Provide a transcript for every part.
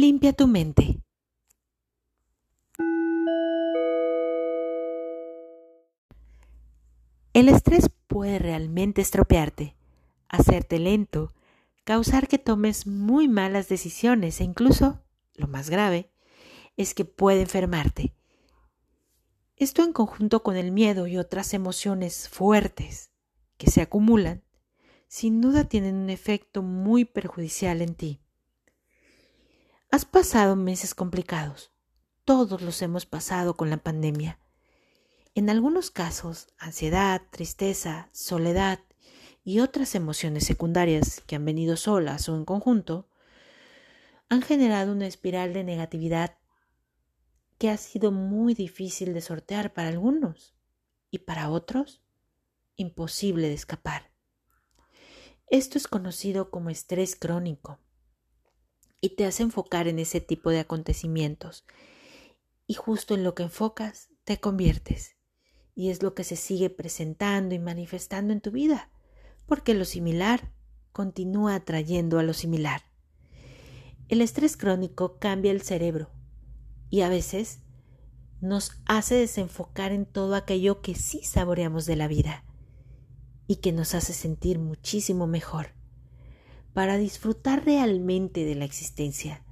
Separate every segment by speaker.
Speaker 1: Limpia tu mente. El estrés puede realmente estropearte, hacerte lento, causar que tomes muy malas decisiones e incluso, lo más grave, es que puede enfermarte. Esto en conjunto con el miedo y otras emociones fuertes que se acumulan, sin duda tienen un efecto muy perjudicial en ti. Has pasado meses complicados. Todos los hemos pasado con la pandemia. En algunos casos, ansiedad, tristeza, soledad y otras emociones secundarias que han venido solas o en conjunto, han generado una espiral de negatividad que ha sido muy difícil de sortear para algunos y para otros imposible de escapar. Esto es conocido como estrés crónico y te hace enfocar en ese tipo de acontecimientos. Y justo en lo que enfocas, te conviertes. Y es lo que se sigue presentando y manifestando en tu vida, porque lo similar continúa atrayendo a lo similar. El estrés crónico cambia el cerebro y a veces nos hace desenfocar en todo aquello que sí saboreamos de la vida y que nos hace sentir muchísimo mejor para disfrutar realmente de la existencia.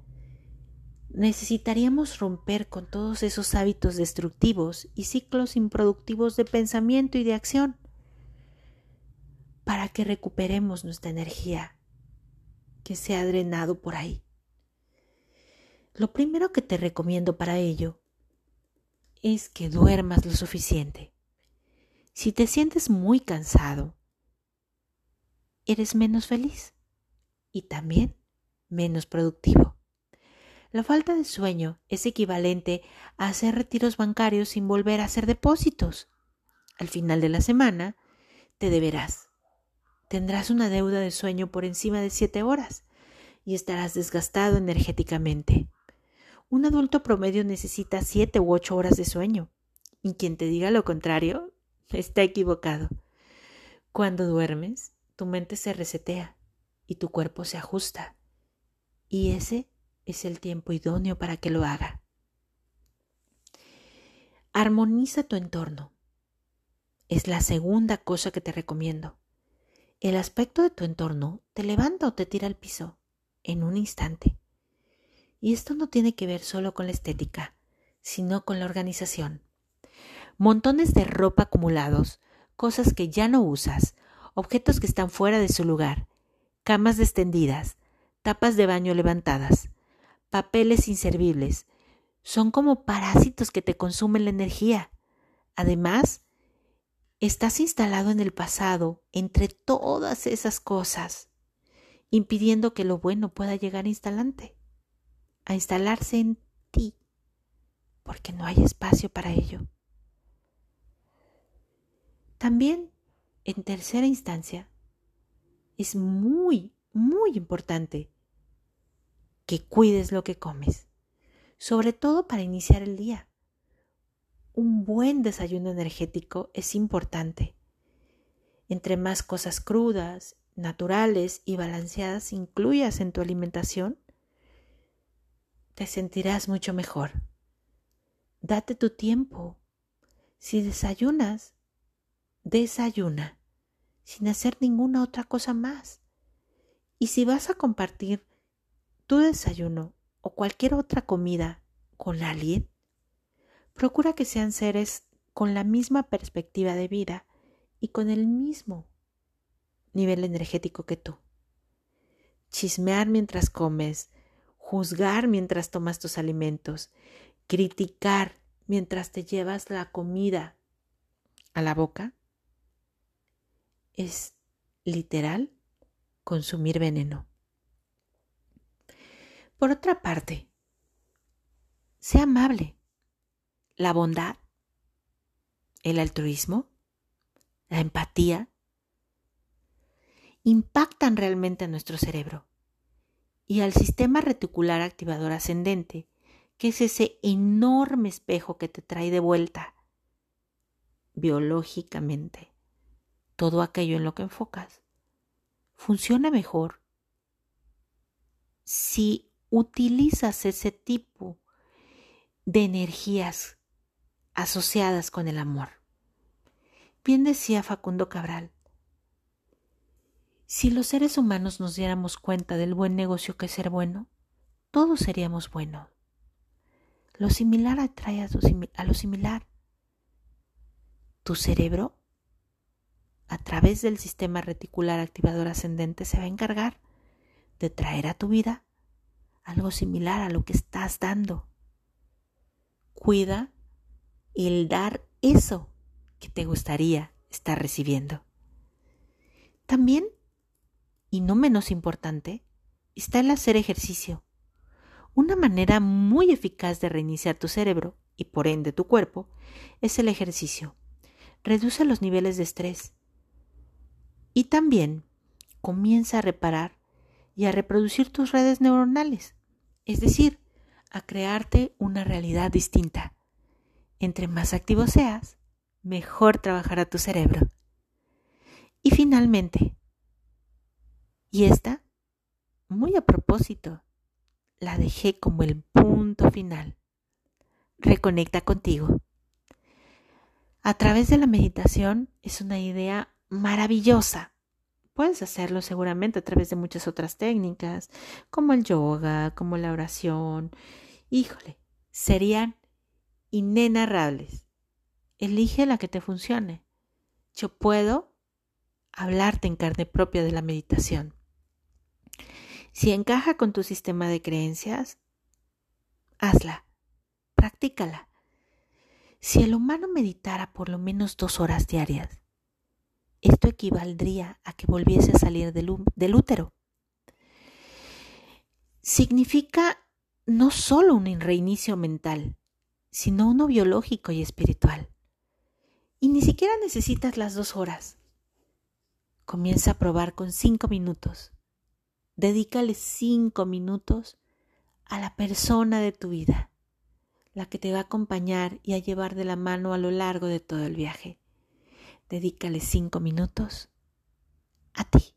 Speaker 1: Necesitaríamos romper con todos esos hábitos destructivos y ciclos improductivos de pensamiento y de acción para que recuperemos nuestra energía que se ha drenado por ahí. Lo primero que te recomiendo para ello es que duermas lo suficiente. Si te sientes muy cansado, eres menos feliz y también menos productivo. La falta de sueño es equivalente a hacer retiros bancarios sin volver a hacer depósitos. Al final de la semana, te deberás. Tendrás una deuda de sueño por encima de siete horas y estarás desgastado energéticamente. Un adulto promedio necesita siete u ocho horas de sueño, y quien te diga lo contrario está equivocado. Cuando duermes, tu mente se resetea y tu cuerpo se ajusta. Y ese es el tiempo idóneo para que lo haga. Armoniza tu entorno. Es la segunda cosa que te recomiendo. El aspecto de tu entorno te levanta o te tira al piso en un instante. Y esto no tiene que ver solo con la estética, sino con la organización. Montones de ropa acumulados, cosas que ya no usas, objetos que están fuera de su lugar, camas extendidas, tapas de baño levantadas, papeles inservibles. Son como parásitos que te consumen la energía. Además, estás instalado en el pasado entre todas esas cosas, impidiendo que lo bueno pueda llegar a instalante, a instalarse en ti, porque no hay espacio para ello. También, en tercera instancia, es muy, muy importante que cuides lo que comes, sobre todo para iniciar el día. Un buen desayuno energético es importante. Entre más cosas crudas, naturales y balanceadas incluyas en tu alimentación, te sentirás mucho mejor. Date tu tiempo. Si desayunas, desayuna sin hacer ninguna otra cosa más. Y si vas a compartir tu desayuno o cualquier otra comida con alguien, procura que sean seres con la misma perspectiva de vida y con el mismo nivel energético que tú. Chismear mientras comes, juzgar mientras tomas tus alimentos, criticar mientras te llevas la comida a la boca, es literal consumir veneno. Por otra parte, sea amable. La bondad, el altruismo, la empatía, impactan realmente a nuestro cerebro y al sistema reticular activador ascendente, que es ese enorme espejo que te trae de vuelta biológicamente todo aquello en lo que enfocas funciona mejor si utilizas ese tipo de energías asociadas con el amor. Bien decía Facundo Cabral, si los seres humanos nos diéramos cuenta del buen negocio que es ser bueno, todos seríamos buenos. Lo similar atrae a, lo similar. Tu cerebro, a través del sistema reticular activador ascendente, se va a encargar de traer a tu vida algo similar a lo que estás dando. Cuida el dar eso que te gustaría estar recibiendo. También y no menos importante, está el hacer ejercicio. Una manera muy eficaz de reiniciar tu cerebro y por ende tu cuerpo es el ejercicio. Reduce los niveles de estrés y también comienza a reparar y a reproducir tus redes neuronales, es decir, a crearte una realidad distinta. Entre más activo seas, mejor trabajará tu cerebro. Y finalmente, y esta, muy a propósito, la dejé como el punto final. Reconecta contigo. A través de la meditación es una idea maravillosa. Puedes hacerlo seguramente a través de muchas otras técnicas, como el yoga, como la oración. Híjole, serían inenarrables. Elige la que te funcione. Yo puedo hablarte en carne propia de la meditación. Si encaja con tu sistema de creencias, hazla, practícala. Si el humano meditara por lo menos dos horas diarias, esto equivaldría a que volviese a salir del, útero. Significa no solo un reinicio mental, sino uno biológico y espiritual. Y ni siquiera necesitas las dos horas. Comienza a probar con cinco minutos Dedícale cinco minutos a la persona de tu vida, la que te va a acompañar y a llevar de la mano a lo largo de todo el viaje. Dedícale cinco minutos a ti.